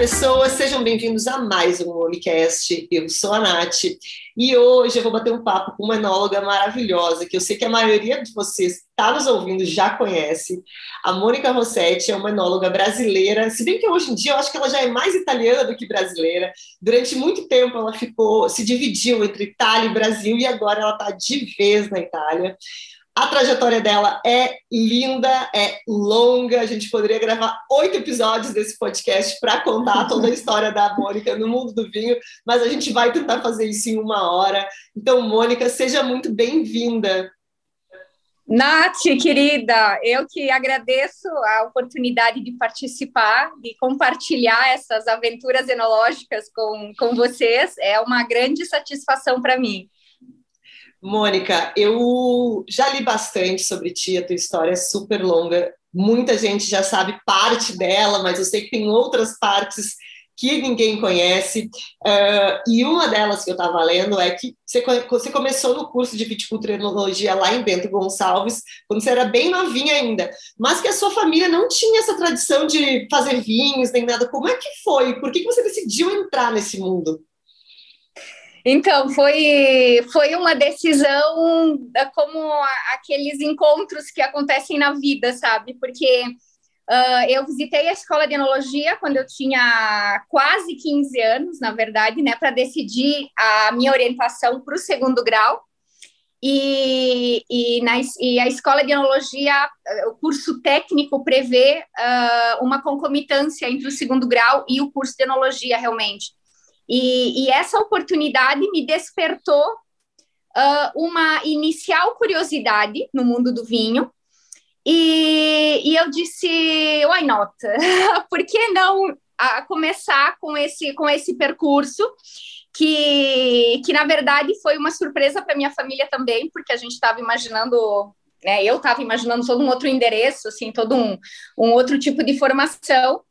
pessoas, sejam bem-vindos a mais um Unicast. Eu sou a Nath e hoje eu vou bater um papo com uma enóloga maravilhosa que eu sei que a maioria de vocês que está nos ouvindo já conhece. A Mônica Rossetti é uma enóloga brasileira, se bem que hoje em dia eu acho que ela já é mais italiana do que brasileira. Durante muito tempo ela ficou, se dividiu entre Itália e Brasil e agora ela está de vez na Itália. A trajetória dela é linda, é longa. A gente poderia gravar oito episódios desse podcast para contar toda a história da Mônica no mundo do vinho, mas a gente vai tentar fazer isso em uma hora. Então, Mônica, seja muito bem-vinda. Nath, querida, eu que agradeço a oportunidade de participar, de compartilhar essas aventuras enológicas com, com vocês. É uma grande satisfação para mim. Mônica, eu já li bastante sobre ti, a tua história é super longa. Muita gente já sabe parte dela, mas eu sei que tem outras partes que ninguém conhece. Uh, e uma delas que eu estava lendo é que você, você, começou no curso de viticultura e enologia lá em Bento Gonçalves, quando você era bem novinha ainda, mas que a sua família não tinha essa tradição de fazer vinhos nem nada. Como é que foi? Por que, que você decidiu entrar nesse mundo? Então, foi, foi uma decisão como aqueles encontros que acontecem na vida, sabe? Porque uh, eu visitei a escola de enologia quando eu tinha quase 15 anos, na verdade, né, para decidir a minha orientação para o segundo grau. E, e, na, e, a escola de enologia, o curso técnico prevê uh, uma concomitância entre o segundo grau e o curso de enologia, realmente. E, e essa oportunidade me despertou uh, uma inicial curiosidade no mundo do vinho. E, e eu disse, why not? Por que não a começar com esse, com esse percurso? Que, que na verdade foi uma surpresa para minha família também, porque a gente estava imaginando né, eu estava imaginando todo um outro endereço, assim, todo um, um outro tipo de formação,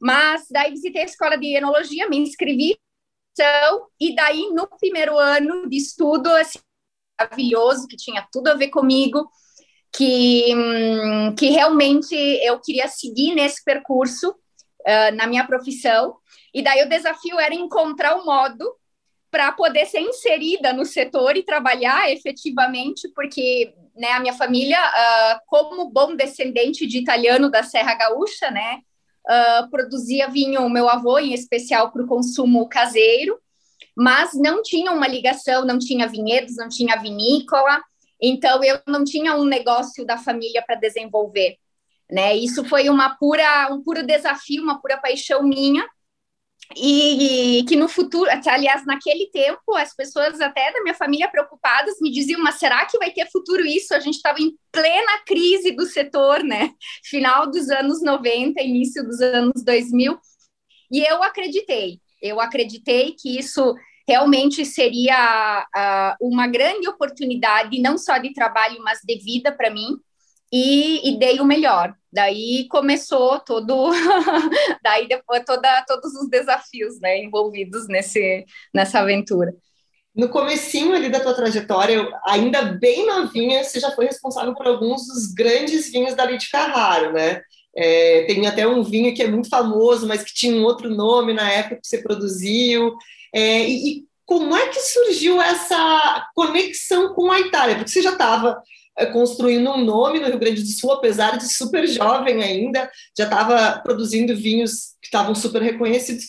mas daí visitei a escola de enologia, me inscrevi, e daí no primeiro ano de estudo, assim, maravilhoso, que tinha tudo a ver comigo, que, hum, que realmente eu queria seguir nesse percurso uh, na minha profissão, e daí o desafio era encontrar o um modo para poder ser inserida no setor e trabalhar efetivamente, porque né, a minha família, uh, como bom descendente de italiano da Serra Gaúcha, né, uh, produzia vinho, meu avô, em especial para o consumo caseiro, mas não tinha uma ligação, não tinha vinhedos, não tinha vinícola, então eu não tinha um negócio da família para desenvolver. Né? Isso foi uma pura, um puro desafio, uma pura paixão minha, e, que no futuro, aliás, naquele tempo, as pessoas até da minha família preocupadas me diziam, mas será que vai ter futuro isso? A gente estava em plena crise do setor, né? Final dos anos 90, início dos anos 2000, e eu acreditei, eu acreditei que isso realmente seria uh, uma grande oportunidade, não só de trabalho, mas de vida para mim, e, e, dei o melhor. Daí começou todo, daí depois toda, todos os desafios, né, envolvidos nesse nessa aventura. No comecinho ali da tua trajetória, ainda bem novinha, você já foi responsável por alguns dos grandes vinhos da de Carraro, né? É, tem até um vinho que é muito famoso, mas que tinha um outro nome na época que você produziu. É, e, e como é que surgiu essa conexão com a Itália? Porque você já estava construindo um nome no Rio Grande do Sul, apesar de super jovem ainda, já estava produzindo vinhos que estavam super reconhecidos.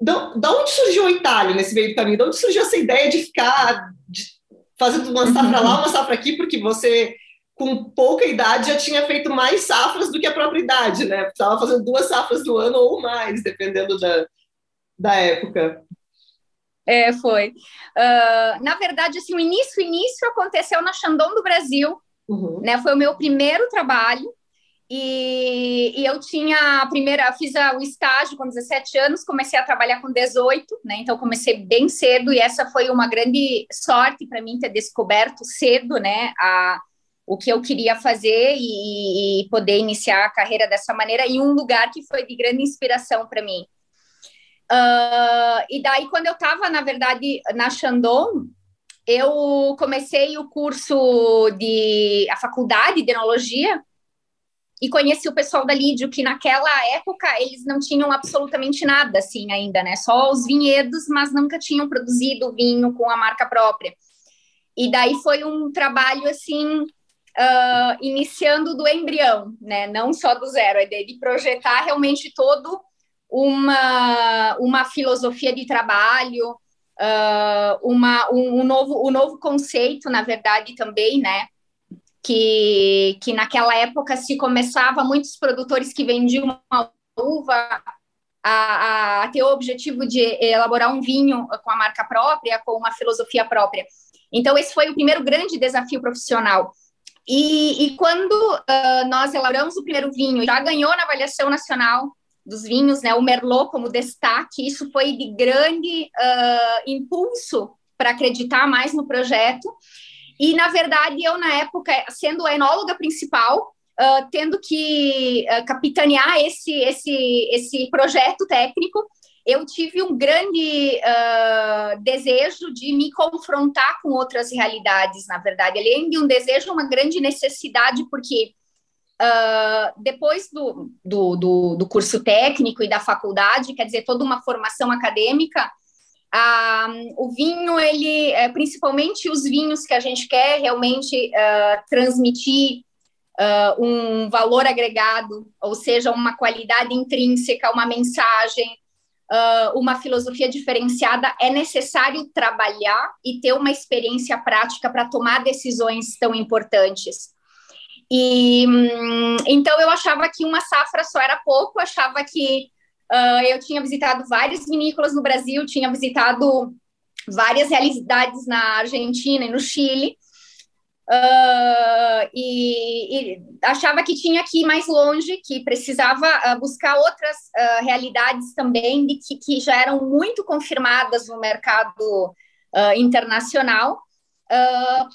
Da, da onde surgiu a Itália nesse meio do caminho? Da onde surgiu essa ideia de ficar de, fazendo uma safra lá, uma safra aqui, porque você, com pouca idade, já tinha feito mais safras do que a própria idade, né? Estava fazendo duas safras no ano ou mais, dependendo da, da época. É, foi. Uh, na verdade, assim, o início, o início aconteceu na Chandon do Brasil, Uhum. Né, foi o meu primeiro trabalho. E, e, eu tinha a primeira, fiz o estágio com 17 anos, comecei a trabalhar com 18, né? Então comecei bem cedo e essa foi uma grande sorte para mim ter descoberto cedo, né? A, o que eu queria fazer e, e, poder iniciar a carreira dessa maneira em um lugar que foi de grande inspiração para mim. Uh, e daí quando eu estava na verdade na Chandon eu comecei o curso de a faculdade de enologia e conheci o pessoal da Lídio, que naquela época eles não tinham absolutamente nada assim ainda, né? Só os vinhedos, mas nunca tinham produzido vinho com a marca própria. E daí foi um trabalho assim, uh, iniciando do embrião, né? Não só do zero, é de projetar realmente todo uma, uma filosofia de trabalho, uh, uma, um, um, novo, um novo conceito, na verdade, também, né? Que, que naquela época se começava, muitos produtores que vendiam uma uva a, a, ter o objetivo de elaborar um vinho com a marca própria, com uma filosofia própria. Então, esse foi o primeiro grande desafio profissional. E, e quando uh, nós elaboramos o primeiro vinho, já ganhou na avaliação nacional dos vinhos, né, o Merlot como destaque, isso foi de grande uh, impulso para acreditar mais no projeto. E, na verdade, eu, na época, sendo a enóloga principal, uh, tendo que uh, capitanear esse, esse, esse projeto técnico, eu tive um grande uh, desejo de me confrontar com outras realidades, na verdade, além de um desejo, uma grande necessidade, porque uh, depois do, do, do, do, curso técnico e da faculdade, quer dizer, toda uma formação acadêmica, uh, o vinho, ele, é, principalmente os vinhos que a gente quer realmente transmitir um valor agregado, ou seja, uma qualidade intrínseca, uma mensagem, uh, uma filosofia diferenciada, é necessário trabalhar e ter uma experiência prática para tomar decisões tão importantes. E hum, então eu achava que uma safra só era pouco, achava que uh, eu tinha visitado várias vinícolas no Brasil, tinha visitado várias realidades na Argentina e no Chile, Uh, e, e, achava que tinha que ir mais longe, que precisava uh, buscar outras uh, realidades também, de que, que, já eram muito confirmadas no mercado internacional,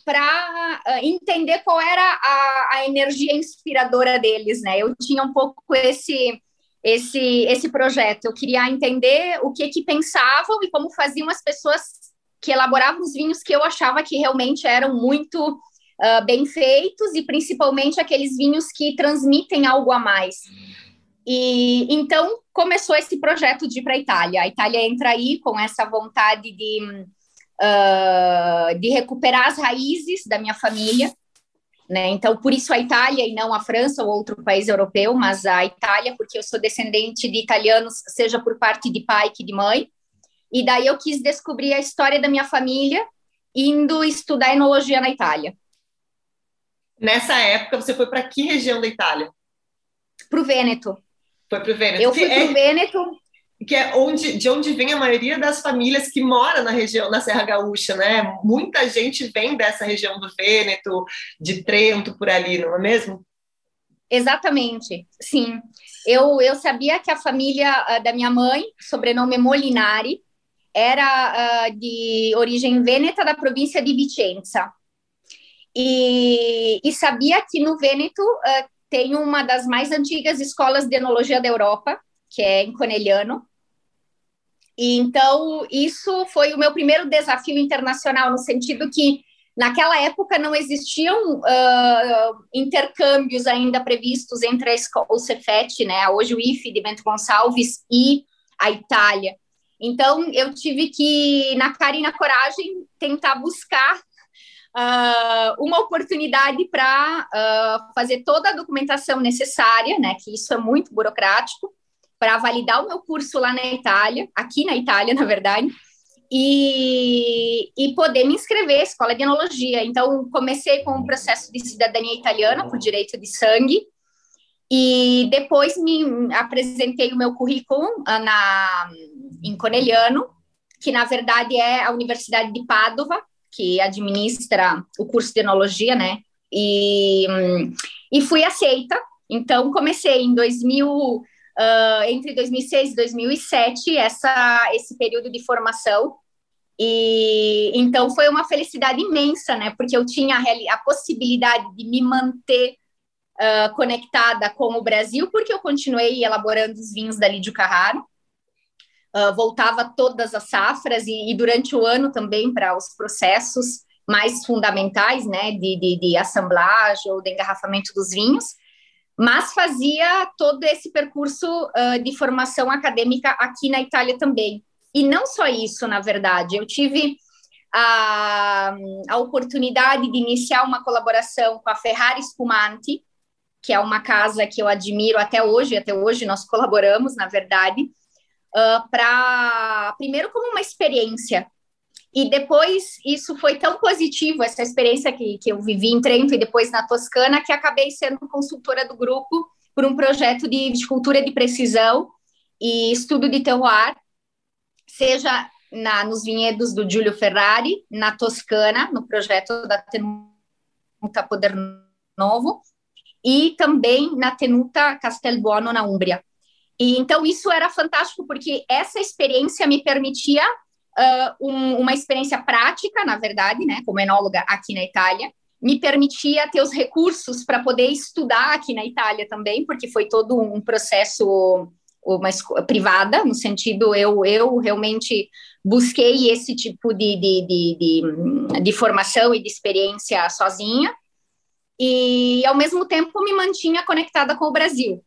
para entender qual era a, a, energia inspiradora deles, né? Eu tinha um pouco esse esse esse projeto. Eu queria entender o que que pensavam e como faziam as pessoas que elaboravam os vinhos que eu achava que realmente eram muito uh, bem feitos e principalmente aqueles vinhos que transmitem algo a mais. E então começou esse projeto de ir para a Itália. A Itália entra aí com essa vontade de, uh, de recuperar as raízes da minha família. Né? Então, por isso a Itália e não a França ou outro país europeu, mas a Itália, porque eu sou descendente de italianos, seja por parte de pai que de mãe. E daí eu quis descobrir a história da minha família indo estudar enologia na Itália. Nessa época, você foi para que região da Itália? Para o Vêneto. Foi para o Vêneto. Eu fui para o é, Vêneto. Que é onde, de onde vem a maioria das famílias que mora na região, na Serra Gaúcha, né? Muita gente vem dessa região do Vêneto, de Trento, por ali, não é mesmo? Exatamente, sim. Eu, eu sabia que a família uh, da minha mãe, sobrenome Molinari, era uh, de origem vêneta da província de Vicenza. E, e sabia que no Vêneto uh, tem uma das mais antigas escolas de enologia da Europa, que é em Conegliano. E então isso foi o meu primeiro desafio internacional no sentido que naquela época não existiam uh, intercâmbios ainda previstos entre a escola, o Cefet, né, hoje o IFE de Bento Gonçalves e a Itália. Então eu tive que na cara e na coragem tentar buscar uh, uma oportunidade para uh, fazer toda a documentação necessária, né? Que isso é muito burocrático, para validar o meu curso lá na Itália, aqui na Itália, na verdade, e, e poder me inscrever escola de enologia. Então, comecei com o processo de cidadania italiana por direito de sangue, e depois me apresentei o meu currículo ah, na, em Conegliano, que na verdade é a Universidade de Padova, que administra o curso de enologia, né? E, e fui aceita. Então, comecei em 2000, uh, entre 2006 e 2007, essa, esse período de formação. E então foi uma felicidade imensa, né? Porque eu tinha a, a possibilidade de me manter uh, conectada com o Brasil, porque eu continuei elaborando os vinhos da Lídio Carraro uh, voltava todas as safras e, e durante o ano também para os processos mais fundamentais, né, de, de, de assemblagem ou de engarrafamento dos vinhos. Mas fazia todo esse percurso uh, de formação acadêmica aqui na Itália também. E não só isso, na verdade, eu tive a, a oportunidade de iniciar uma colaboração com a Ferrari Spumante, que é uma casa que eu admiro até hoje, até hoje nós colaboramos, na verdade, uh, para primeiro como uma experiência e depois isso foi tão positivo, essa experiência que, que eu vivi em Trento e depois na Toscana, que acabei sendo consultora do grupo por um projeto de viticultura de precisão e estudo de terroir, seja na, nos vinhedos do Giulio Ferrari, na Toscana, no projeto da Tenuta Poder Novo, e também na Tenuta Castelbuono, na Umbria. E então isso era fantástico porque essa experiência me permitia uh, um, uma experiência prática, na verdade, né, como enóloga aqui na Itália, me permitia ter os recursos para poder estudar aqui na Itália também, porque foi todo um processo uma privada, no sentido eu, eu realmente busquei esse tipo de, de, de, de, de formação e de experiência sozinha, e ao mesmo tempo me mantinha conectada com o Brasil.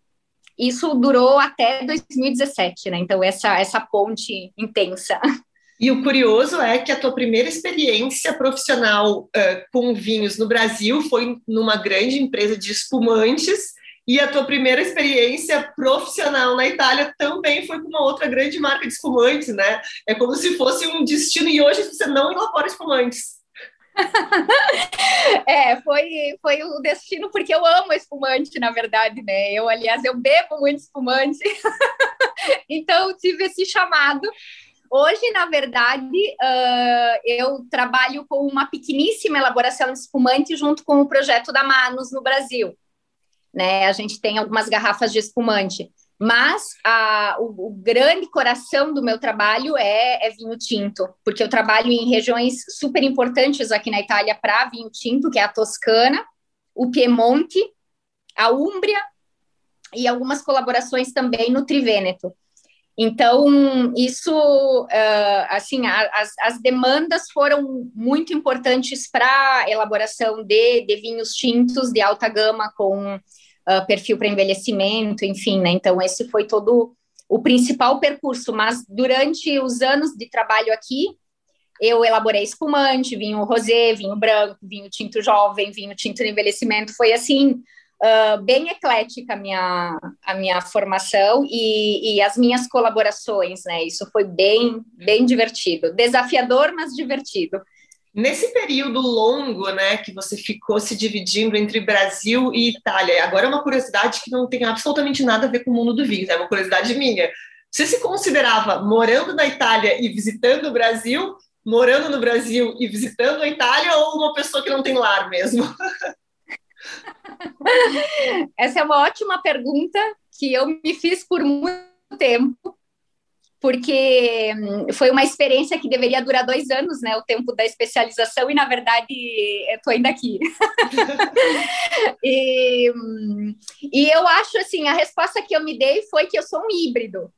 Isso durou até 2017, né? Então, essa, essa ponte intensa. E o curioso é que a tua primeira experiência profissional uh, com vinhos no Brasil foi numa grande empresa de espumantes, e a tua primeira experiência profissional na Itália também foi com uma outra grande marca de espumantes, né? É como se fosse um destino, e hoje você não elabora espumantes. é, foi, foi o destino, porque eu amo espumante, na verdade, né? Eu, aliás, eu bebo muito espumante, então tive esse chamado Hoje, na verdade, uh, eu trabalho com uma pequeníssima elaboração de espumante junto com o projeto da Manus no Brasil. Né? A gente tem algumas garrafas de espumante, mas a, o, o, grande coração do meu trabalho é, é, vinho tinto, porque eu trabalho em regiões super importantes aqui na Itália para vinho tinto, que é a Toscana, o Piemonte, a Úmbria e algumas colaborações também no Triveneto. Então, isso, uh, assim, as, as, demandas foram muito importantes para a elaboração de, de, vinhos tintos de alta gama com uh, perfil para envelhecimento, enfim, né? Então, esse foi todo o principal percurso, mas durante os anos de trabalho aqui, eu elaborei espumante, vinho rosé, vinho branco, vinho tinto jovem, vinho tinto de envelhecimento, foi assim, uh, bem eclética a minha, a minha formação e, e, as minhas colaborações, né? Isso foi bem, bem divertido. Desafiador, mas divertido. Nesse período longo, né, que você ficou se dividindo entre Brasil e Itália, agora é uma curiosidade que não tem absolutamente nada a ver com o mundo do vinho, é uma curiosidade minha. Você se considerava morando na Itália e visitando o Brasil, morando no Brasil e visitando a Itália, ou uma pessoa que não tem lar mesmo? Essa é uma ótima pergunta que eu me fiz por muito tempo, porque hum, foi uma experiência que deveria durar dois anos, né? O tempo da especialização, e na verdade estou ainda aqui. e, hum, e eu acho assim: a resposta que eu me dei foi que eu sou um híbrido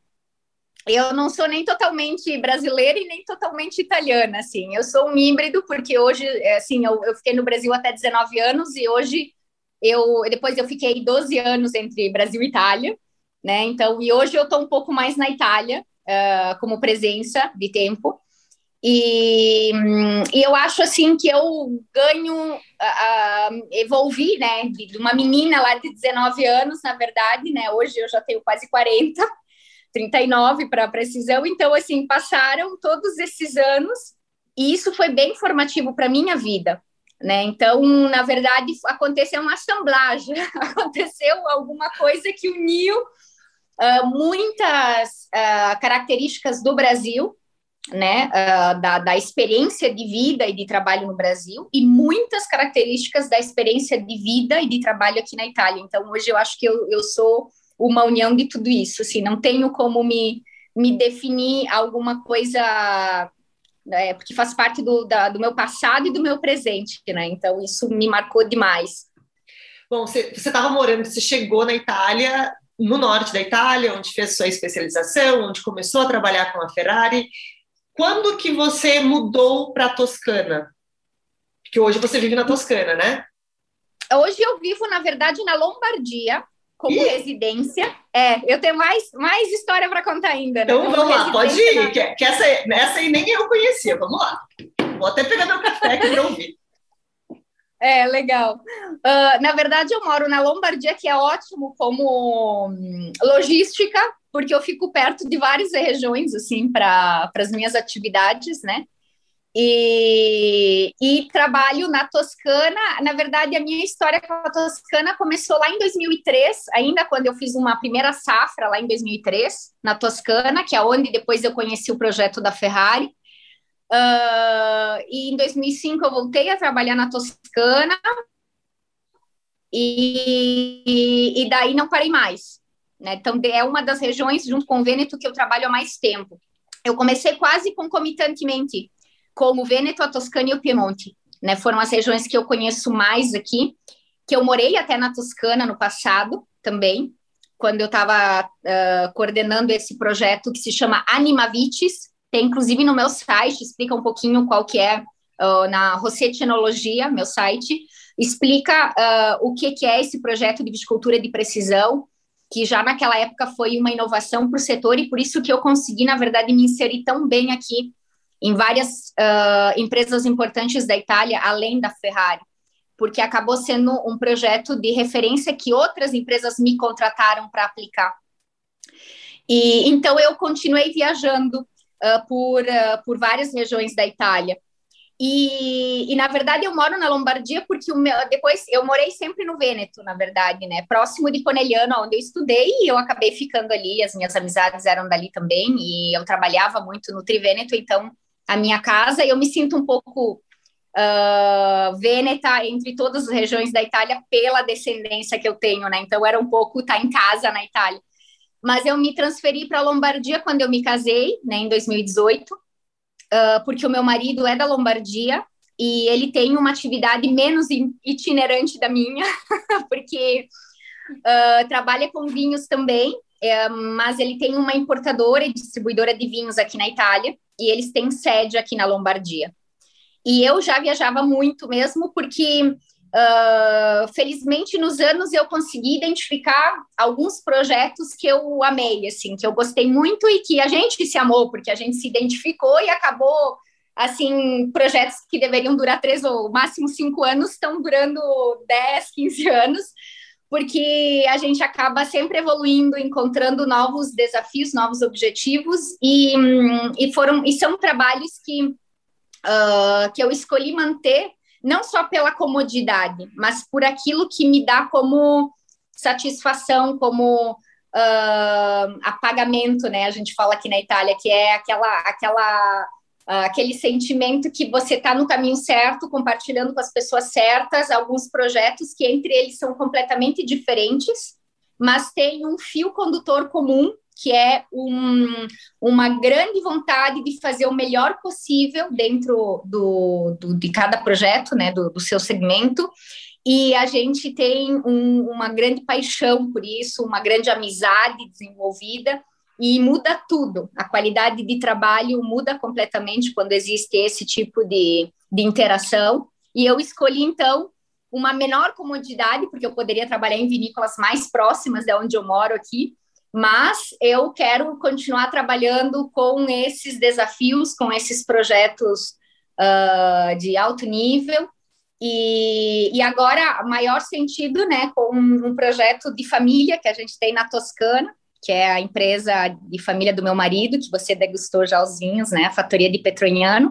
eu não sou nem totalmente brasileira e nem totalmente italiana, assim. Eu sou um híbrido, porque hoje, assim, eu, eu, fiquei no Brasil até 19 anos e hoje eu depois eu fiquei 12 anos entre Brasil e Itália, né? Então, e hoje eu estou um pouco mais na Itália, uh, como presença de tempo. E, e, eu acho assim que eu ganho, uh, evolvi, né? De, de, uma menina lá de 19 anos, na verdade, né? Hoje eu já tenho quase 40, 39 para precisão. Então, assim, passaram todos esses anos e isso foi bem formativo para minha vida. Né? Então, na verdade, aconteceu uma assemblagem, aconteceu alguma coisa que uniu uh, muitas uh, características do Brasil, né, uh, da, da, experiência de vida e de trabalho no Brasil, e muitas características da experiência de vida e de trabalho aqui na Itália. Então, hoje eu acho que eu, eu sou uma união de tudo isso, assim, não tenho como me, me definir alguma coisa né, porque faz parte do, da, do meu passado e do meu presente, né? Então isso me marcou demais. Bom, você estava morando, você chegou na Itália, no norte da Itália, onde fez sua especialização, onde começou a trabalhar com a Ferrari. Quando que você mudou para a Toscana? Porque hoje você vive na Toscana, né? Hoje eu vivo, na verdade, na Lombardia, como Ih. residência. É, eu tenho mais, mais história para contar ainda. Né? Então como vamos lá, pode ir, que, que, essa, essa aí nem eu conhecia. Vamos lá. Vou até pegar meu café aqui para ouvir. É, legal. Uh, na verdade, eu moro na Lombardia, que é ótimo como hum, logística, porque eu fico perto de várias regiões, assim, para as minhas atividades, né? E, e, trabalho na Toscana. Na verdade, a minha história com a Toscana começou lá em 2003, ainda quando eu fiz uma primeira safra lá em 2003, na Toscana, que é onde depois eu conheci o projeto da Ferrari. Uh, e em 2005 eu voltei a trabalhar na Toscana e, e daí não parei mais. Né? Então, é uma das regiões, junto com o Vêneto, que eu trabalho há mais tempo. Eu comecei quase concomitantemente como o Vêneto, a Toscana e o Piemonte. Né? Foram as regiões que eu conheço mais aqui, que eu morei até na Toscana no passado também, quando eu estava uh, coordenando esse projeto que se chama Animavites, tem inclusive no meu site, explica um pouquinho qual que é, uh, na Rossetnologia, meu site, explica uh, o que, que é esse projeto de viticultura de precisão, que já naquela época foi uma inovação para o setor e por isso que eu consegui, na verdade, me inserir tão bem aqui em várias uh, empresas importantes da Itália, além da Ferrari, porque acabou sendo um projeto de referência que outras empresas me contrataram para aplicar. E então eu continuei viajando uh, por, uh, por várias regiões da Itália. E, e, na verdade eu moro na Lombardia porque meu, depois eu morei sempre no Vêneto, na verdade, né? Próximo de Conegliano, onde eu estudei, e eu acabei ficando ali. As minhas amizades eram dali também, e eu trabalhava muito no Trivêneto, então a minha casa, eu me sinto um pouco uh, entre todas as regiões da Itália pela descendência que eu tenho, né? Então era um pouco estar tá em casa na Itália. Mas eu me transferi para a Lombardia quando eu me casei, né, em 2018, uh, porque o meu marido é da Lombardia e ele tem uma atividade menos itinerante da minha, porque uh, trabalha com vinhos também, é, mas ele tem uma importadora e distribuidora de vinhos aqui na Itália e eles têm sede aqui na Lombardia. E eu já viajava muito mesmo, porque uh, felizmente nos anos eu consegui identificar alguns projetos que eu amei, assim, que eu gostei muito e que a gente se amou, porque a gente se identificou e acabou assim, projetos que deveriam durar três ou máximo cinco anos estão durando 10, 15 anos, porque a gente acaba sempre evoluindo, encontrando novos desafios, novos objetivos, e, e foram e são trabalhos que, uh, que eu escolhi manter não só pela comodidade, mas por aquilo que me dá como satisfação, como uh, apagamento, né? A gente fala aqui na Itália que é aquela aquela aquele sentimento que você está no caminho certo, compartilhando com as pessoas certas, alguns projetos que entre eles são completamente diferentes, mas tem um fio condutor comum, que é um, uma grande vontade de fazer o melhor possível dentro do, do de cada projeto, né, do, do seu segmento, e a gente tem um, uma grande paixão por isso, uma grande amizade desenvolvida, e muda tudo. A qualidade de trabalho muda completamente quando existe esse tipo de, de interação. E eu escolhi, então, uma menor comodidade, porque eu poderia trabalhar em vinícolas mais próximas de onde eu moro aqui, mas eu quero continuar trabalhando com esses desafios, com esses projetos uh, de alto nível. E, e agora, maior sentido, né, com um projeto de família que a gente tem na Toscana, que é a empresa de família do meu marido, que você degustou já os vinhos, né? A Fatoria de Petroniano.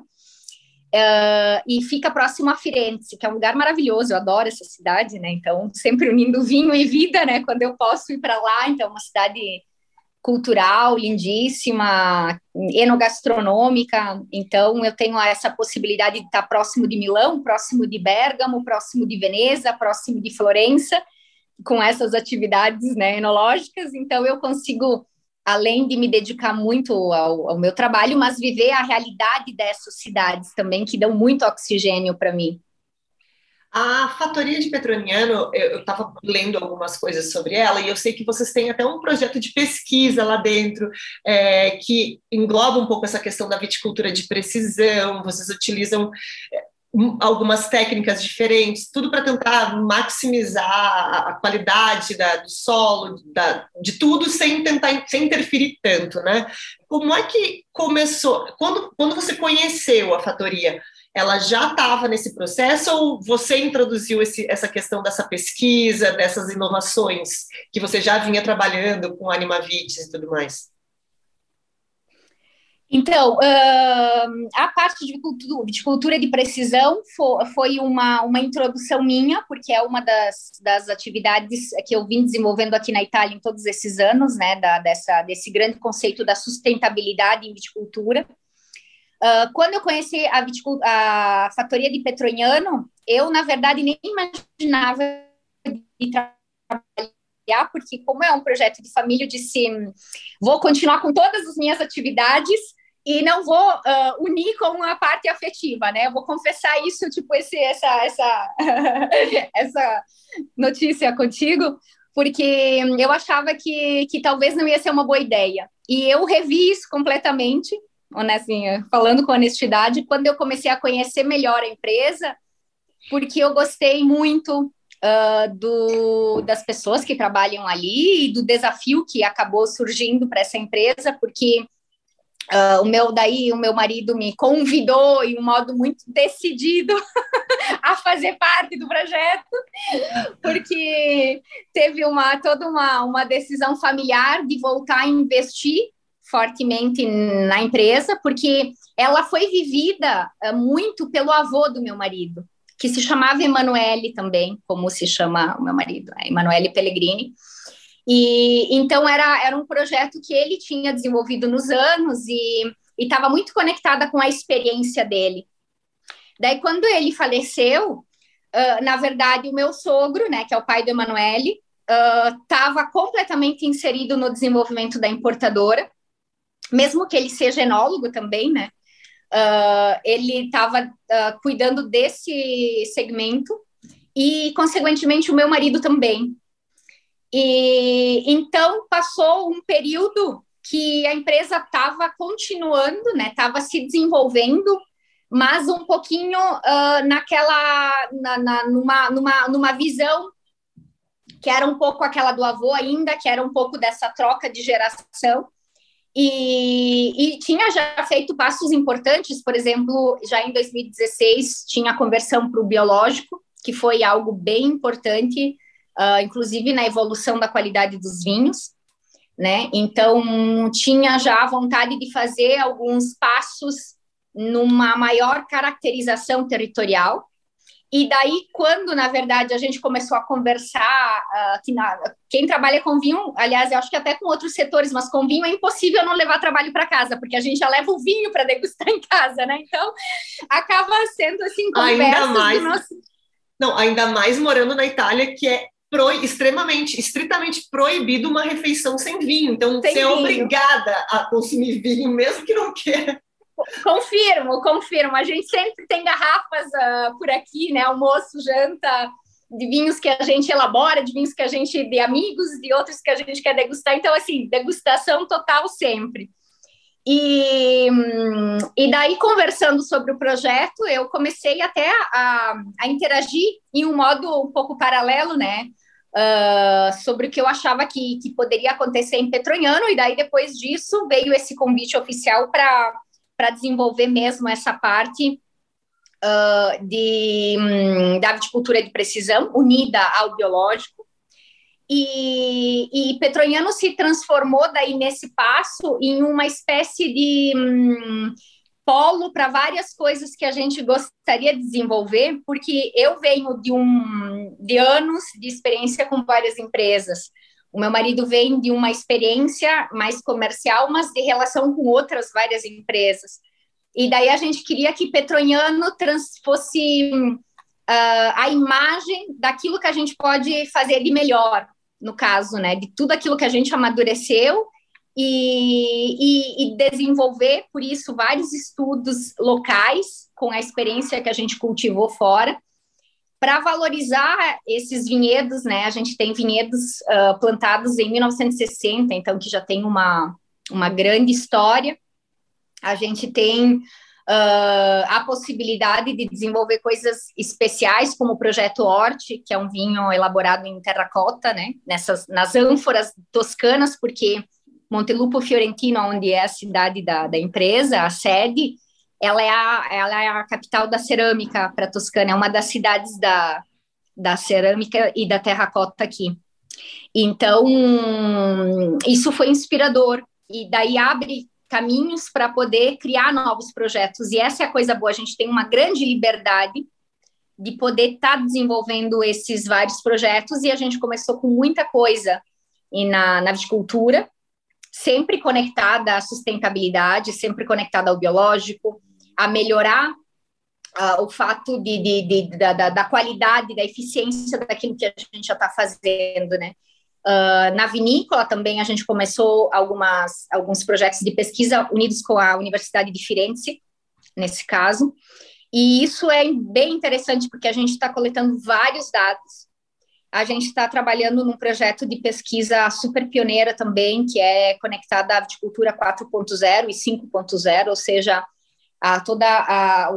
Uh, e fica próximo a Firenze, que é um lugar maravilhoso, eu adoro essa cidade, né? Então, sempre unindo vinho e vida, né? Quando eu posso ir para lá, então, uma cidade cultural, lindíssima, enogastronômica. Então, eu tenho essa possibilidade de estar próximo de Milão, próximo de Bergamo, próximo de Veneza, próximo de Florença com essas atividades né, enológicas, então eu consigo, além de me dedicar muito ao, ao meu trabalho, mas viver a realidade dessas cidades também, que dão muito oxigênio para mim. A Fatoria de Petroniano, eu estava lendo algumas coisas sobre ela e eu sei que vocês têm até um projeto de pesquisa lá dentro é, que engloba um pouco essa questão da viticultura de precisão. Vocês utilizam algumas técnicas diferentes, tudo para tentar maximizar a qualidade da, do solo, da, de tudo sem tentar sem interferir tanto, né? Como é que começou? Quando, quando você conheceu a fatoria, ela já estava nesse processo ou você introduziu esse, essa questão dessa pesquisa, dessas inovações que você já vinha trabalhando com animavites e tudo mais? Então, uh, a parte de cultura, de cultura de precisão foi, foi, uma, uma introdução minha, porque é uma das, das atividades que eu vim desenvolvendo aqui na Itália em todos esses anos, né, da, dessa, desse grande conceito da sustentabilidade em viticultura. Uh, quando eu conheci a, a fatoria de Petroniano, eu, na verdade, nem imaginava de trabalhar, porque como é um projeto de família, eu disse, vou continuar com todas as minhas atividades, e não vou uh, unir com a parte afetiva, né? Eu vou confessar isso, tipo, esse, essa, essa, essa notícia contigo, porque eu achava que, que talvez não ia ser uma boa ideia. E eu revi isso completamente, assim, falando com honestidade, quando eu comecei a conhecer melhor a empresa, porque eu gostei muito uh, do, das pessoas que trabalham ali e do desafio que acabou surgindo para essa empresa, porque Uh, o meu daí o meu marido me convidou em um modo muito decidido a fazer parte do projeto porque teve uma toda uma, uma decisão familiar de voltar a investir fortemente na empresa porque ela foi vivida uh, muito pelo avô do meu marido que se chamava Emanuele também como se chama o meu marido é Emanuele Pellegrini e então era, era um projeto que ele tinha desenvolvido nos anos e estava muito conectada com a experiência dele. Daí, quando ele faleceu, uh, na verdade, o meu sogro, né, que é o pai do Emanuele, estava uh, completamente inserido no desenvolvimento da importadora, mesmo que ele seja enólogo também, né? Uh, ele estava cuidando desse segmento e, consequentemente, o meu marido também. E então passou um período que a empresa estava continuando, né? Estava se desenvolvendo, mas um pouquinho uh, naquela, na, na, numa, numa, numa visão que era um pouco aquela do avô ainda, que era um pouco dessa troca de geração. E, e, tinha já feito passos importantes, por exemplo, já em 2016 tinha a conversão para o biológico, que foi algo bem importante uh, inclusive na evolução da qualidade dos vinhos, né? Então, tinha já a vontade de fazer alguns passos numa maior caracterização territorial. E daí, quando, na verdade, a gente começou a conversar, uh, que na, quem trabalha com vinho, aliás, eu acho que até com outros setores, mas com vinho é impossível não levar trabalho para casa, porque a gente já leva o vinho para degustar em casa, né? Então, acaba sendo assim, conversas ainda mais, nosso... Não, ainda mais morando na Itália, que é pro, extremamente, estritamente proibido uma refeição sem vinho. Então, sem você é vinho. é obrigada a consumir vinho, mesmo que não queira. Confirmo, confirmo. A gente sempre tem garrafas uh, por aqui, né? Almoço, janta, de vinhos que a gente elabora, de vinhos que a gente, de amigos, de outros que a gente quer degustar. Então, assim, degustação total sempre. E, e daí, conversando sobre o projeto, eu comecei até a, a interagir em um modo um pouco paralelo, né? Uh, sobre o que eu achava que, que poderia acontecer em Petroniano, e daí, depois disso, veio esse convite oficial para desenvolver mesmo essa parte uh, de, um, da viticultura de precisão, unida ao biológico, e, e Petroniano se transformou daí nesse passo em uma espécie de hum, polo para várias coisas que a gente gostaria de desenvolver, porque eu venho de um de anos de experiência com várias empresas. O meu marido vem de uma experiência mais comercial, mas de relação com outras várias empresas. E daí a gente queria que Petroniano trans, fosse uh, a imagem daquilo que a gente pode fazer de melhor, no caso, né, de tudo aquilo que a gente amadureceu e, e, e, desenvolver, por isso, vários estudos locais com a experiência que a gente cultivou fora, para valorizar esses vinhedos, né? A gente tem vinhedos uh, plantados em 1960, então que já tem uma, uma grande história. A gente tem Uh, a possibilidade de desenvolver coisas especiais, como o projeto Horti, que é um vinho elaborado em terracota, né? Nessas, nas ânforas toscanas, porque Montelupo Fiorentino, onde é a cidade da, da empresa, a sede, ela é a, ela é a capital da cerâmica para Toscana, é uma das cidades da, da cerâmica e da terracota aqui. Então, isso foi inspirador, e daí abre caminhos para poder criar novos projetos. E essa é a coisa boa, a gente tem uma grande liberdade de poder estar tá desenvolvendo esses vários projetos, e a gente começou com muita coisa e na, na viticultura, sempre conectada à sustentabilidade, sempre conectada ao biológico, a melhorar uh, o fato de, de, de da, da, qualidade, da eficiência daquilo que a gente já está fazendo, né? Uh, na vinícola também a gente começou algumas, alguns projetos de pesquisa unidos com a Universidade de Firenze, nesse caso, e isso é bem interessante porque a gente está coletando vários dados. A gente está trabalhando num projeto de pesquisa super pioneira também, que é conectada à viticultura 4.0 e 5.0, ou seja, a toda a,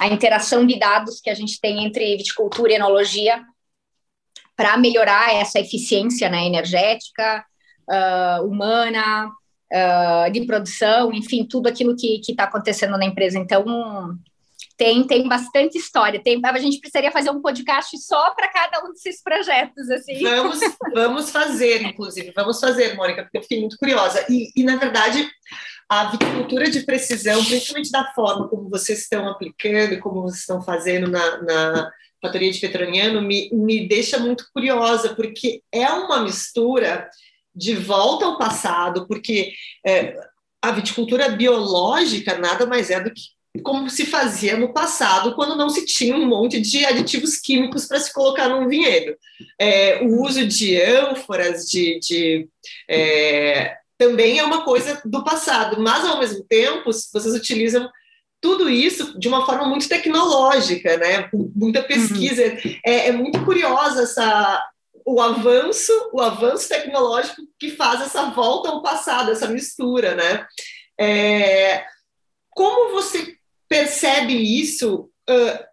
a interação de dados que a gente tem entre viticultura e enologia para melhorar essa eficiência né, energética, uh, humana, uh, de produção, enfim, tudo aquilo que está acontecendo na empresa. Então, tem, tem bastante história. Tem, a gente precisaria fazer um podcast só para cada um desses projetos. Assim. Vamos, vamos fazer, inclusive, vamos fazer, Mônica, porque eu fiquei muito curiosa. E, e, na verdade, a viticultura de precisão, principalmente da forma como vocês estão aplicando e como vocês estão fazendo na, na Fatoria de Petroniano me, me deixa muito curiosa, porque é uma mistura de volta ao passado, porque é, a viticultura biológica nada mais é do que como se fazia no passado, quando não se tinha um monte de aditivos químicos para se colocar num vinhedo. É, o uso de ânforas, de, de é, também é uma coisa do passado, mas ao mesmo tempo vocês utilizam tudo isso de uma forma muito tecnológica, né? Muita pesquisa. Uhum. É, é, muito curiosa essa o avanço, o avanço tecnológico que faz essa volta ao passado, essa mistura, né? É, como você percebe isso? Uh,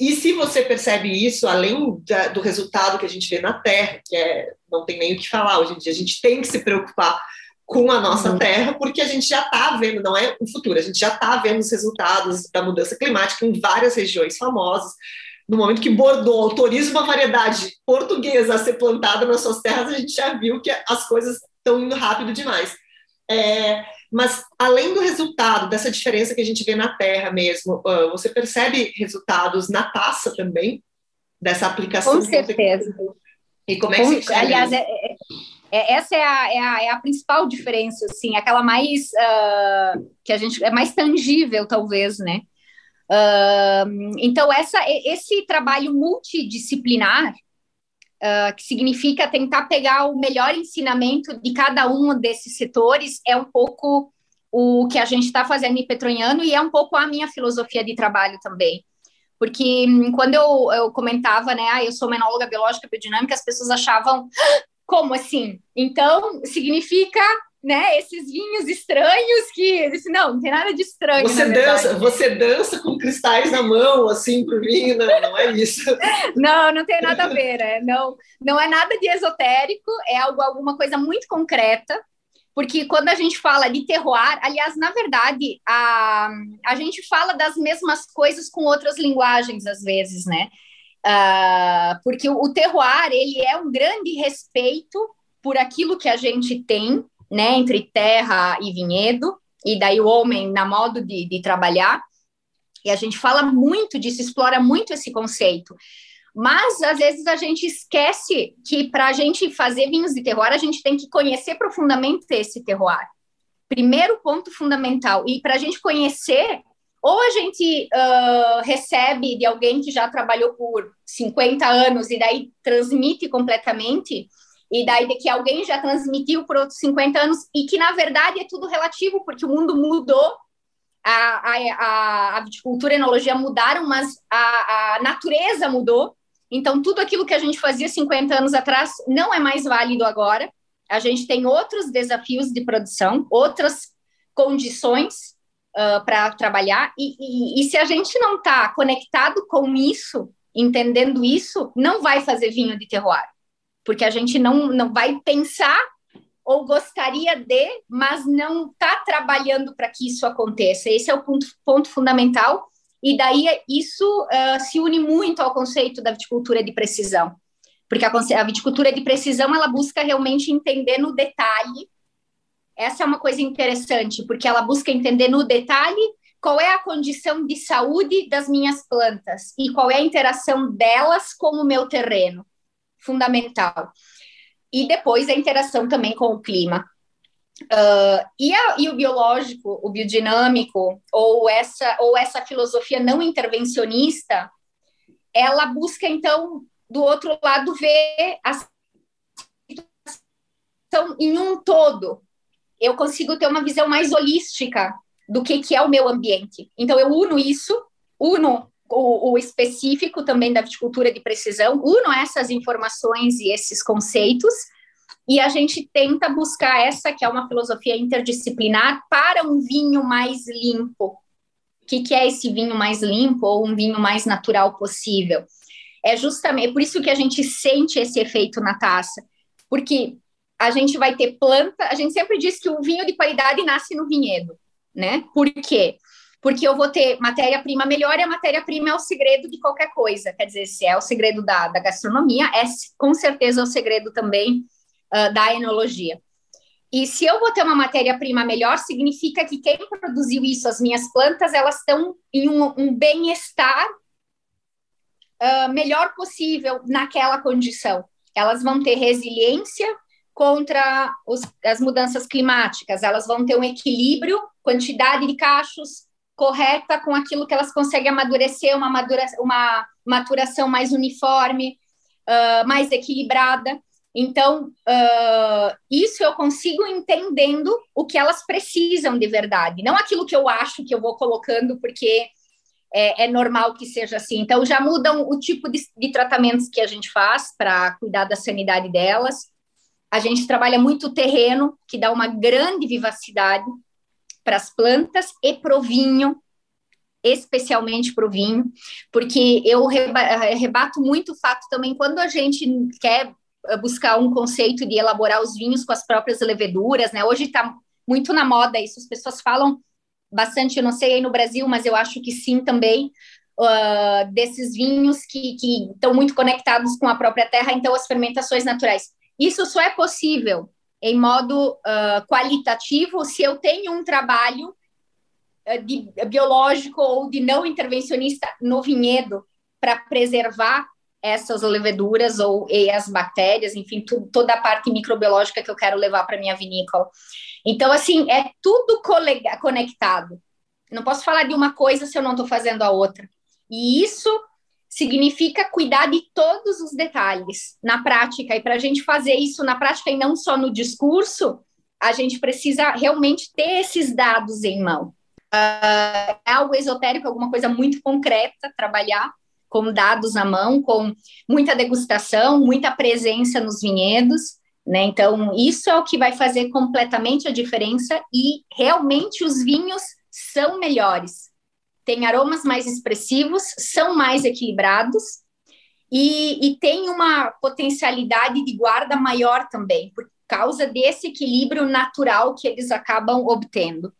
e se você percebe isso, além da, do resultado que a gente vê na Terra, que é, não tem nem o que falar hoje em dia, a gente tem que se preocupar com a nossa uhum. terra, porque a gente já está vendo, não é o futuro, a gente já está vendo os resultados da mudança climática em várias regiões famosas. No momento que Bordeaux autoriza uma variedade portuguesa a ser plantada nas suas terras, a gente já viu que as coisas estão indo rápido demais. É, mas além do resultado, dessa diferença que a gente vê na terra mesmo, você percebe resultados na taça também, dessa aplicação? Com certeza. E como é que você Aliás, é, é é, essa é a, é, a, é a, principal diferença, assim, aquela mais uh, que a gente é mais tangível, talvez, né? Uh, então, essa, esse trabalho multidisciplinar, uh, que significa tentar pegar o melhor ensinamento de cada um desses setores, é um pouco o que a gente está fazendo em Petroniano e é um pouco a minha filosofia de trabalho também. Porque hum, quando eu, eu comentava, né, ah, eu sou menóloga biológica biodinâmica, as pessoas achavam, como assim? Então, significa né, esses vinhos estranhos que disse, não, não tem nada de estranho. Você dança, você dança com cristais na mão, assim, pro vinho, não, não é isso. não, não tem nada a ver, né? não, não é nada de esotérico, é algo, alguma coisa muito concreta, porque quando a gente fala de terroir, aliás, na verdade, a, a gente fala das mesmas coisas com outras linguagens, às vezes, né? Uh, porque o, o terroir ele é um grande respeito por aquilo que a gente tem, né, entre terra e vinhedo, e daí o homem na modo de, de trabalhar, e a gente fala muito disso, explora muito esse conceito. Mas às vezes a gente esquece que para a gente fazer vinhos de terroir, a gente tem que conhecer profundamente esse terroir. Primeiro ponto fundamental. E para a gente conhecer ou a gente uh, recebe de alguém que já trabalhou por 50 anos e daí transmite completamente, e daí de que alguém já transmitiu por outros 50 anos, e que na verdade é tudo relativo, porque o mundo mudou, a, a, a viticultura e a enologia mudaram, mas a, a natureza mudou. Então, tudo aquilo que a gente fazia 50 anos atrás não é mais válido agora. A gente tem outros desafios de produção, outras condições uh, para trabalhar. E, e, e se a gente não está conectado com isso, entendendo isso, não vai fazer vinho de terroir, porque a gente não, não vai pensar ou gostaria de, mas não está trabalhando para que isso aconteça. Esse é o ponto, ponto fundamental. E daí isso uh, se une muito ao conceito da viticultura de precisão, porque a, a viticultura de precisão ela busca realmente entender no detalhe. Essa é uma coisa interessante, porque ela busca entender no detalhe qual é a condição de saúde das minhas plantas e qual é a interação delas com o meu terreno. Fundamental. E depois a interação também com o clima. Uh, e, a, e, o biológico, o biodinâmico, ou essa, ou essa filosofia não intervencionista, ela busca, então, do outro lado, ver a situação em um todo. Eu consigo ter uma visão mais holística do que, que é o meu ambiente. Então, eu uno isso, uno o, o, específico também da viticultura de precisão, uno essas informações e esses conceitos, e a gente tenta buscar essa, que é uma filosofia interdisciplinar, para um vinho mais limpo. O que, que é esse vinho mais limpo ou um vinho mais natural possível? É justamente é por isso que a gente sente esse efeito na taça, porque a gente vai ter planta, a gente sempre diz que o vinho de qualidade nasce no vinhedo né? Por quê? Eu vou ter matéria-prima melhor e a matéria-prima é o segredo de qualquer coisa. Quer dizer, se é o segredo da, da gastronomia, é com certeza o segredo também uh, da enologia. E se eu vou ter uma matéria-prima melhor, significa que quem produziu isso, as minhas plantas, elas estão em um, um bem-estar uh, melhor possível naquela condição. Elas vão ter resiliência contra os, as mudanças climáticas, elas vão ter um equilíbrio quantidade de cachos correta com aquilo que elas conseguem amadurecer, uma, madura, uma maturação mais uniforme, uh, mais equilibrada. Então, uh, isso eu consigo entendendo o que elas precisam de verdade, não aquilo que eu acho que eu vou colocando, porque é, é normal que seja assim. Então, já mudam o tipo de, de tratamentos que a gente faz para cuidar da sanidade delas. A gente trabalha muito o terreno, que dá uma grande vivacidade para as plantas e para o vinho, especialmente para o vinho, porque eu rebato muito o fato também quando a gente quer buscar um conceito de elaborar os vinhos com as próprias leveduras, né? Hoje está muito na moda isso, as pessoas falam bastante, eu não sei aí no Brasil, mas eu acho que sim também, uh, desses vinhos que, que estão muito conectados com a própria terra, então as fermentações naturais. Isso só é possível em modo uh, qualitativo se eu tenho um trabalho uh, de, biológico ou de não intervencionista no vinhedo para preservar essas leveduras ou e as bactérias, enfim, tu, toda a parte microbiológica que eu quero levar para minha vinícola. Então, assim, é tudo conectado. Não posso falar de uma coisa se eu não estou fazendo a outra. E isso significa cuidar de todos os detalhes na prática. E para a gente fazer isso na prática e não só no discurso, a gente precisa realmente ter esses dados em mão. Uh, é algo esotérico, alguma coisa muito concreta, trabalhar com dados na mão, com muita degustação, muita presença nos vinhedos. Né? Então, isso é o que vai fazer completamente a diferença e realmente os vinhos são melhores têm aromas mais expressivos, são mais equilibrados e, e tem uma potencialidade de guarda maior também, por causa desse equilíbrio natural que eles acabam obtendo.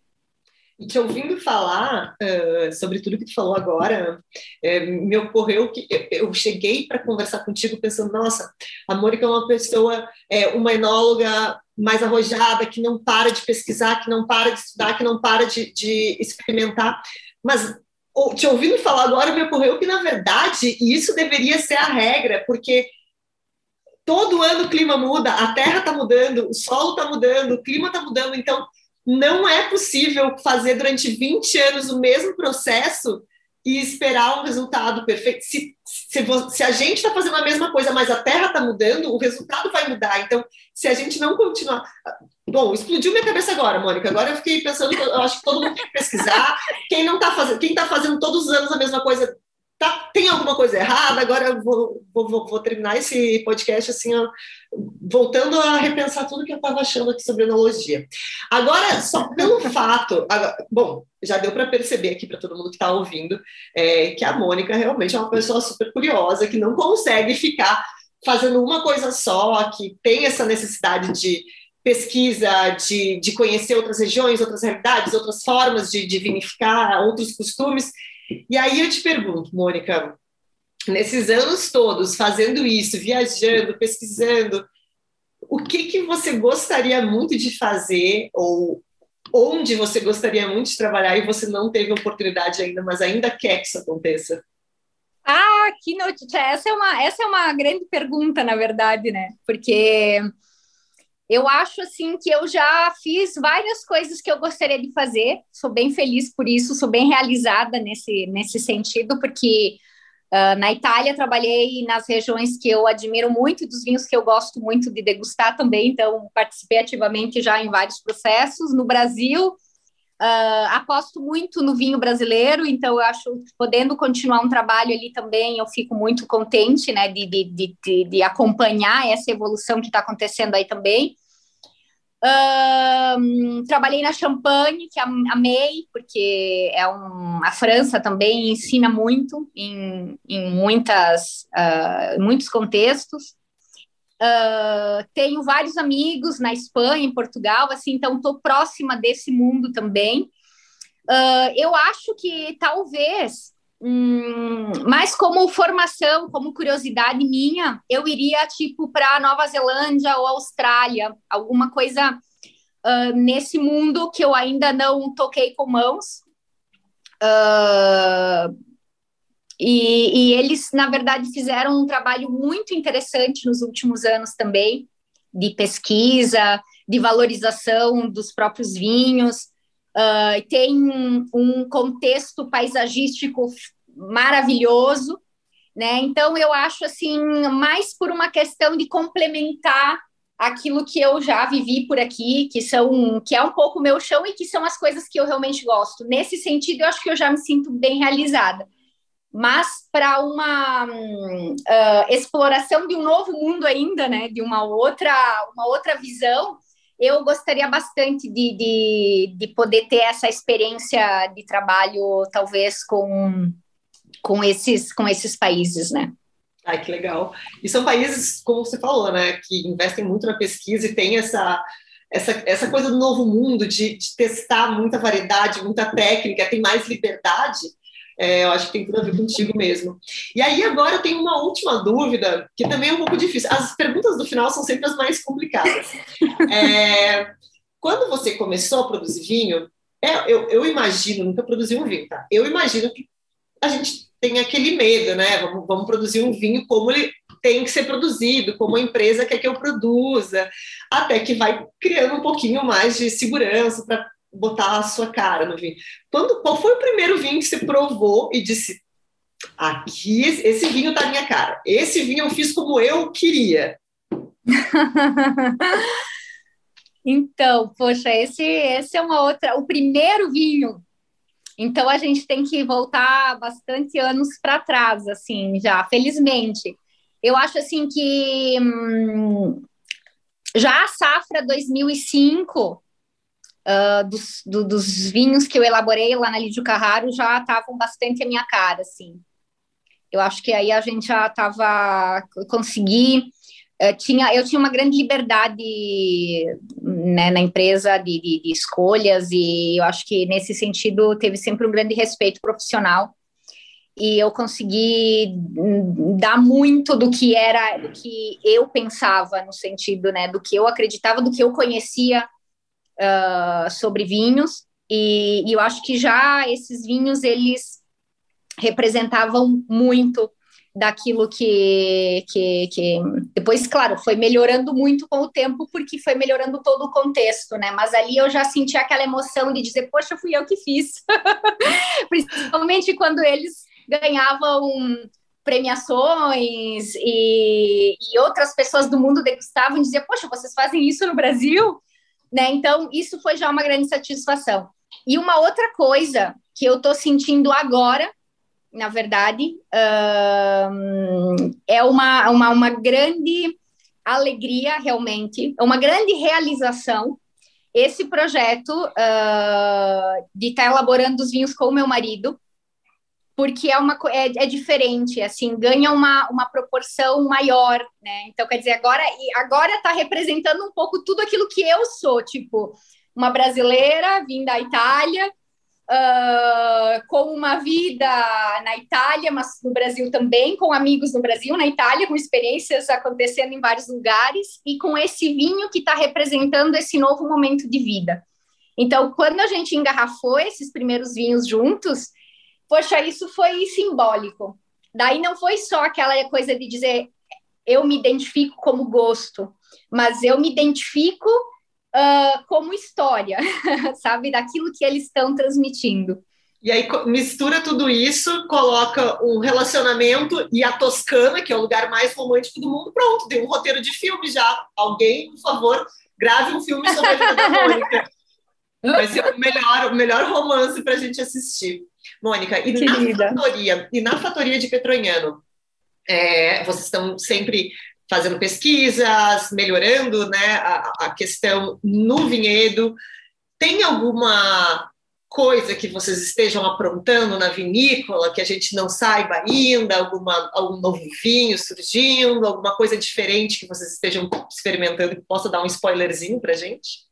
E te ouvindo falar uh, sobre tudo que tu falou agora, uh, me ocorreu que eu, eu cheguei para conversar contigo pensando, nossa, a Mônica é uma pessoa, é, uma enóloga mais arrojada, que não para de pesquisar, que não para de estudar, que não para de, de experimentar. Mas te ouvindo falar agora, me ocorreu que, na verdade, isso deveria ser a regra, porque todo ano o clima muda, a terra está mudando, o solo está mudando, o clima está mudando, então não é possível fazer durante 20 anos o mesmo processo e esperar um resultado perfeito. Se, se, se a gente está fazendo a mesma coisa, mas a Terra está mudando, o resultado vai mudar. Então, se a gente não continuar. Bom, explodiu minha cabeça agora, Mônica. Agora eu fiquei pensando, eu acho que todo mundo tem que pesquisar. Quem não está fazendo, quem está fazendo todos os anos a mesma coisa tá, tem alguma coisa errada, agora eu vou, vou, vou terminar esse podcast assim, ó, voltando a repensar tudo que eu estava achando aqui sobre analogia. Agora, só pelo fato, agora, bom, já deu para perceber aqui para todo mundo que está ouvindo é, que a Mônica realmente é uma pessoa super curiosa, que não consegue ficar fazendo uma coisa só, que tem essa necessidade de pesquisa, de, de conhecer outras regiões, outras realidades, outras formas de, de vinificar, outros costumes. E aí eu te pergunto, Mônica, nesses anos todos fazendo isso, viajando, pesquisando, o que que você gostaria muito de fazer ou onde você gostaria muito de trabalhar e você não teve oportunidade ainda, mas ainda quer que isso aconteça? Ah, que notícia! Essa é uma essa é uma grande pergunta, na verdade, né? Porque eu acho assim que eu já fiz várias coisas que eu gostaria de fazer. Sou bem feliz por isso, sou bem realizada nesse, nesse sentido, porque uh, na Itália trabalhei nas regiões que eu admiro muito, dos vinhos que eu gosto muito de degustar também, então participei ativamente já em vários processos. No Brasil, uh, aposto muito no vinho brasileiro, então eu acho podendo continuar um trabalho ali também, eu fico muito contente né, de, de, de, de acompanhar essa evolução que está acontecendo aí também. Um, trabalhei na Champagne, que amei, porque é um, a França também ensina muito em, em muitas, uh, muitos contextos. Uh, tenho vários amigos na Espanha, em Portugal, assim, então estou próxima desse mundo também. Uh, eu acho que talvez, hum, mais como formação, como curiosidade minha, eu iria tipo para Nova Zelândia ou Austrália, alguma coisa uh, nesse mundo que eu ainda não toquei com mãos. Uh, e, e, eles, na verdade, fizeram um trabalho muito interessante nos últimos anos também, de pesquisa, de valorização dos próprios vinhos. Uh, tem um, um contexto paisagístico maravilhoso, né? Então, eu acho assim, mais por uma questão de complementar aquilo que eu já vivi por aqui, que são que é um pouco meu chão e que são as coisas que eu realmente gosto. Nesse sentido, eu acho que eu já me sinto bem realizada mas para uma uh, exploração de um novo mundo ainda, né, de uma outra, uma outra visão, eu gostaria bastante de, de, de poder ter essa experiência de trabalho, talvez com, com, esses, com esses países, né. Ai, que legal. E são países, como você falou, né, que investem muito na pesquisa e tem essa, essa, essa coisa do novo mundo, de, de testar muita variedade, muita técnica, tem mais liberdade, é, eu acho que tem tudo a ver contigo mesmo. E aí, agora eu tenho uma última dúvida, que também é um pouco difícil. As perguntas do final são sempre as mais complicadas. É, quando você começou a produzir vinho, é, eu, eu, imagino, nunca produzi um vinho, tá? Eu imagino que a gente tem aquele medo, né? Vamos, vamos produzir um vinho como ele tem que ser produzido, como a empresa quer que eu produza, até que vai criando um pouquinho mais de segurança para botar a sua cara no vinho. Quando, qual foi o primeiro vinho que você provou e disse: aqui, esse vinho tá minha cara, esse vinho eu fiz como eu queria? então, poxa, esse, esse é uma outra. O primeiro vinho. Então a gente tem que voltar bastante anos para trás, assim, já, felizmente. Eu acho assim que hum, já a safra 2005 uh, dos, do, dos vinhos que eu elaborei lá na Lídio Carraro já estavam bastante a minha cara, assim. Eu acho que aí a gente já estava, consegui, uh, tinha, eu tinha uma grande liberdade né, na empresa de, de, de escolhas e eu acho que nesse sentido teve sempre um grande respeito profissional e eu consegui dar muito do que era, do que eu pensava no sentido, né, do que eu acreditava, do que eu conhecia uh, sobre vinhos, e, e, eu acho que já esses vinhos, eles representavam muito daquilo que, que, que, depois, claro, foi melhorando muito com o tempo, porque foi melhorando todo o contexto, né? Mas ali eu já senti aquela emoção de dizer, poxa, fui eu que fiz. Principalmente quando eles ganhavam premiações e, e outras pessoas do mundo degustavam e diziam, poxa, vocês fazem isso no Brasil? Né? Então, isso foi já uma grande satisfação. E uma outra coisa que eu estou sentindo agora, na verdade. Uh, é uma, uma, uma grande alegria, realmente, é uma grande realização esse projeto uh, de estar tá elaborando os vinhos com o meu marido, porque é uma é, é, diferente, assim, ganha uma, uma proporção maior, né? Então, quer dizer, agora agora está representando um pouco tudo aquilo que eu sou, tipo, uma brasileira vinda da Itália, uh, com uma vida na Itália, mas no Brasil também, com amigos no Brasil, na Itália, com experiências acontecendo em vários lugares, e com esse vinho que está representando esse novo momento de vida. Então, quando a gente engarrafou esses primeiros vinhos juntos, poxa, isso foi simbólico. Daí não foi só aquela coisa de dizer eu me identifico como gosto, mas eu me identifico uh, como história, sabe? Daquilo que eles estão transmitindo. E aí mistura tudo isso, coloca um relacionamento e a Toscana, que é o lugar mais romântico do mundo, pronto, tem um roteiro de filme já. Alguém, por favor, grave um filme sobre a vida da Mônica. Vai ser o melhor, o melhor romance para a gente assistir. Mônica, e Querida. na fatoria, e na fatoria de Petroniano, é, vocês estão sempre fazendo pesquisas, melhorando né, a, a questão no vinhedo. Tem alguma coisa que vocês estejam aprontando na vinícola que a gente não saiba ainda, alguma, algum novo vinho surgindo, alguma coisa diferente que vocês estejam experimentando que possa dar um spoilerzinho para gente?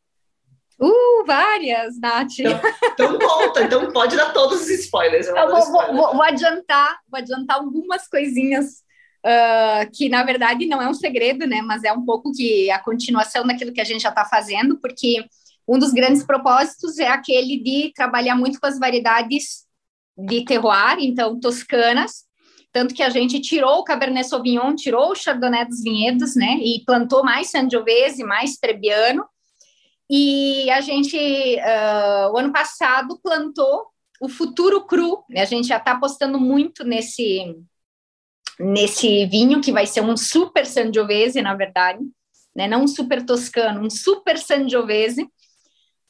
Uh, várias, Nath. Então, então, conta, então pode dar todos os spoilers. Eu, eu vou, spoilers. Vou, vou, adiantar, vou adiantar algumas coisinhas uh, que na verdade não é um segredo, né? Mas é um pouco que a continuação daquilo que a gente já está fazendo, porque um dos grandes propósitos é aquele de trabalhar muito com as variedades de terroir, então toscanas, tanto que a gente tirou o Cabernet Sauvignon, tirou o Chardonnay dos vinhedos, né? E plantou mais Sangiovese, mais Trebbiano. E a gente, uh, o ano passado, plantou o futuro cru. Né? A gente já está apostando muito nesse nesse vinho, que vai ser um super Sangiovese, na verdade, né? não um super toscano, um super Sangiovese,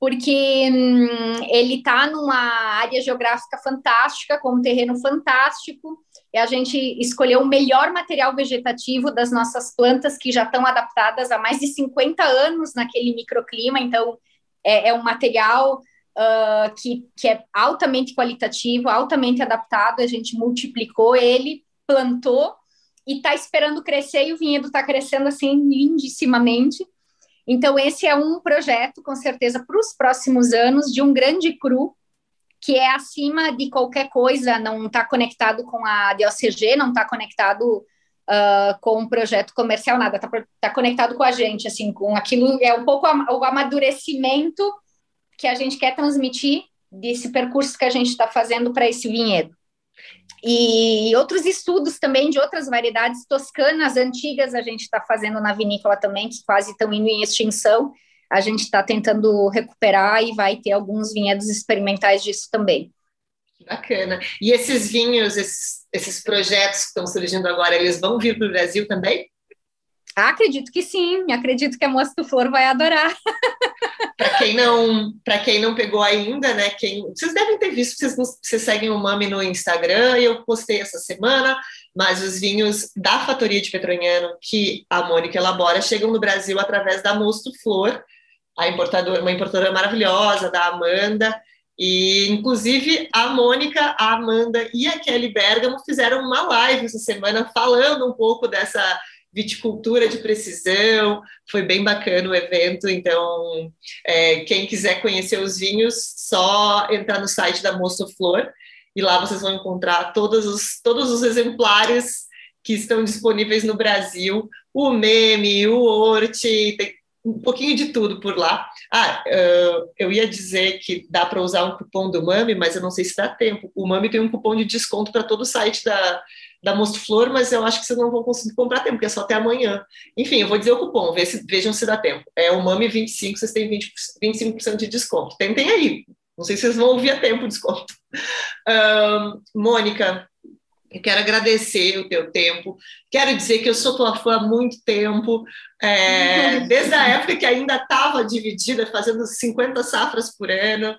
porque hum, ele está numa área geográfica fantástica, com um terreno fantástico, e a gente escolheu o melhor material vegetativo das nossas plantas, que já estão adaptadas há mais de 50 anos naquele microclima, então é, é um material uh, que, que é altamente qualitativo, altamente adaptado, a gente multiplicou ele plantou e está esperando crescer e o vinhedo está crescendo assim lindissimamente. Então, esse é um projeto, com certeza, para os próximos anos, de um grande cru, que é acima de qualquer coisa, não está conectado com a DOCG, não está conectado uh, com um projeto comercial, nada, está tá conectado com a gente, assim, com aquilo, é um pouco o amadurecimento que a gente quer transmitir desse percurso que a gente está fazendo para esse vinhedo. E outros estudos também de outras variedades toscanas antigas a gente está fazendo na vinícola também, que quase estão indo em extinção. A gente está tentando recuperar e vai ter alguns vinhedos experimentais disso também. Bacana. E esses vinhos, esses, esses projetos que estão surgindo agora, eles vão vir para o Brasil também? Acredito que sim, acredito que a moça do Flor vai adorar. para quem não, para quem não pegou ainda, né? Quem, vocês devem ter visto, vocês, vocês seguem o Mami no Instagram, eu postei essa semana, mas os vinhos da Fatoria de Petroniano que a Mônica elabora chegam no Brasil através da Mosto Flor, a importadora, uma importadora maravilhosa da Amanda. E, inclusive, a Mônica, a Amanda e a Kelly Bergamo fizeram uma live essa semana falando um pouco dessa viticultura de precisão, foi bem bacana o evento, então é, quem quiser conhecer os vinhos, só entrar no site da Moço Flor, e lá vocês vão encontrar todos os, todos os exemplares que estão disponíveis no Brasil, o meme, o Orte, tem um pouquinho de tudo por lá. Ah, eu ia dizer que dá para usar um cupom do Mami, mas eu não sei se dá tempo. O Mami tem um cupom de desconto para todo o site da, da Mosto Flor, mas eu acho que vocês não vão conseguir comprar tempo, porque é só até amanhã. Enfim, eu vou dizer o cupom, vejam se dá tempo. É o MAMI25, vocês têm 20, 25% de desconto. Tentem aí. Não sei se vocês vão ouvir a tempo o desconto. Mônica, eu quero agradecer o teu tempo. Quero dizer que eu sou tua fã há muito tempo, é, desde a época que ainda estava dividida, fazendo 50 safras por ano.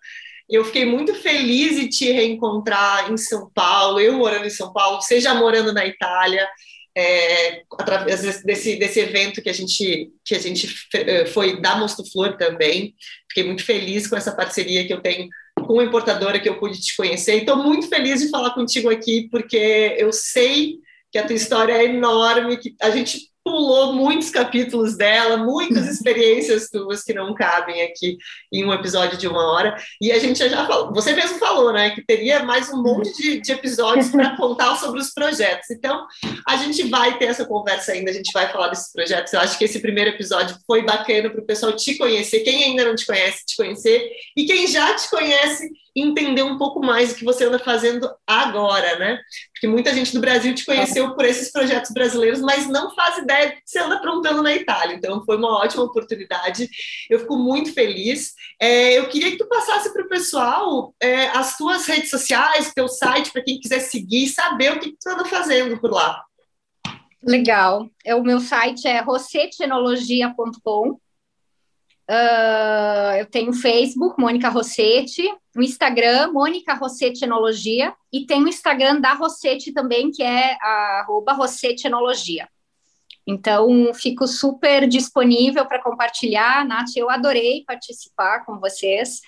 Eu fiquei muito feliz de te reencontrar em São Paulo, eu morando em São Paulo, seja morando na Itália, é, através desse, desse evento que a gente, que a gente eh, foi da Mosto Flor também. Fiquei muito feliz com essa parceria que eu tenho com a importadora que eu pude te conhecer. Estou muito feliz de falar contigo aqui, porque eu sei que a tua história é enorme, que a gente pulou muitos capítulos dela, muitas experiências tuas que não cabem aqui em um episódio de uma hora. E a gente já falou, você mesmo falou, né, que teria mais um monte de, de episódios para contar sobre os projetos. Então, a gente vai ter essa conversa ainda, a gente vai falar desses projetos. Eu acho que esse primeiro episódio foi bacana para o pessoal te conhecer, quem ainda não te conhece, te conhecer, e quem já te conhece, entender um pouco mais o que você anda fazendo agora, né? Porque muita gente do Brasil te conheceu por esses projetos brasileiros, mas não faz ideia do que você anda aprontando na Itália. Então, foi uma ótima oportunidade. Eu fico muito feliz. É, eu queria que tu passasse para o pessoal é, as tuas redes sociais, teu site, para quem quiser seguir e saber o que, tu anda fazendo por lá. Legal. É, o meu site é rossetenologia.com. Uh, eu tenho Facebook, Mônica Rossetti, o Instagram, Mônica Rossetti Enologia, e tem o Instagram da Rossetti também, que é arroba Rossetti Enologia. Então, fico super disponível para compartilhar. Nath, eu adorei participar com vocês.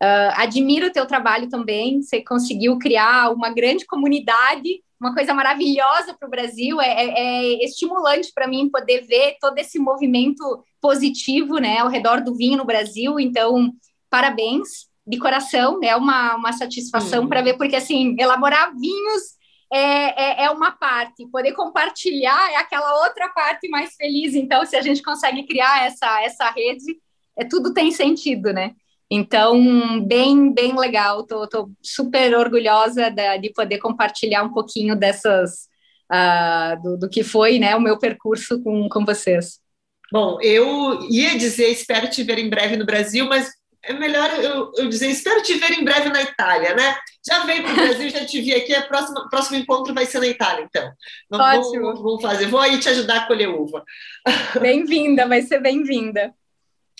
Uh, admiro o teu trabalho também. Você conseguiu criar uma grande comunidade, uma coisa maravilhosa para o Brasil. É, é, é estimulante para mim poder ver todo esse movimento positivo né, ao redor do vinho no Brasil. Então, parabéns de coração, é uma, uma satisfação uhum. para ver, porque assim, elaborar vinhos é, é, é, uma parte, poder compartilhar é aquela outra parte mais feliz. Então, se a gente consegue criar essa, essa rede, é, tudo tem sentido, né? Então, bem, bem legal. Tô, tô super orgulhosa da, de poder compartilhar um pouquinho dessas, uh, do, do que foi né, o meu percurso com, com vocês. Bom, eu ia dizer espero te ver em breve no Brasil, mas é melhor eu, eu, dizer espero te ver em breve na Itália, né? Já veio para o Brasil, já te vi aqui, o próximo, próximo encontro vai ser na Itália, então. Ótimo. Vamos, vamos fazer, vou aí te ajudar a colher uva. Bem-vinda, vai ser bem-vinda.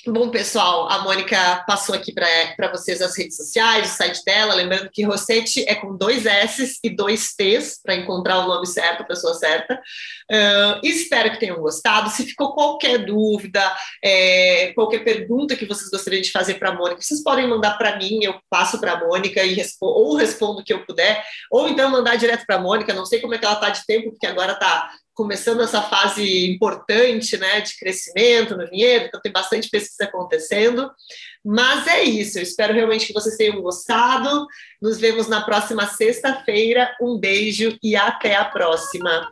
Bom, pessoal, a Mônica passou aqui para vocês as redes sociais, o site dela. Lembrando que Rossetti é com dois S e dois T's para encontrar o nome certo, a pessoa certa. Uh, espero que tenham gostado. Se ficou qualquer dúvida, é, qualquer pergunta que vocês gostariam de fazer para a Mônica, vocês podem mandar para mim, eu passo para a Mônica e ou respondo o que eu puder, ou então mandar direto para a Mônica. Não sei como é que ela está de tempo, porque agora está começando essa fase importante né, de crescimento no vinhedo, então tem bastante pesquisa acontecendo. Mas é isso, eu espero realmente que vocês tenham gostado. Nos vemos na próxima sexta-feira. Um beijo e até a próxima.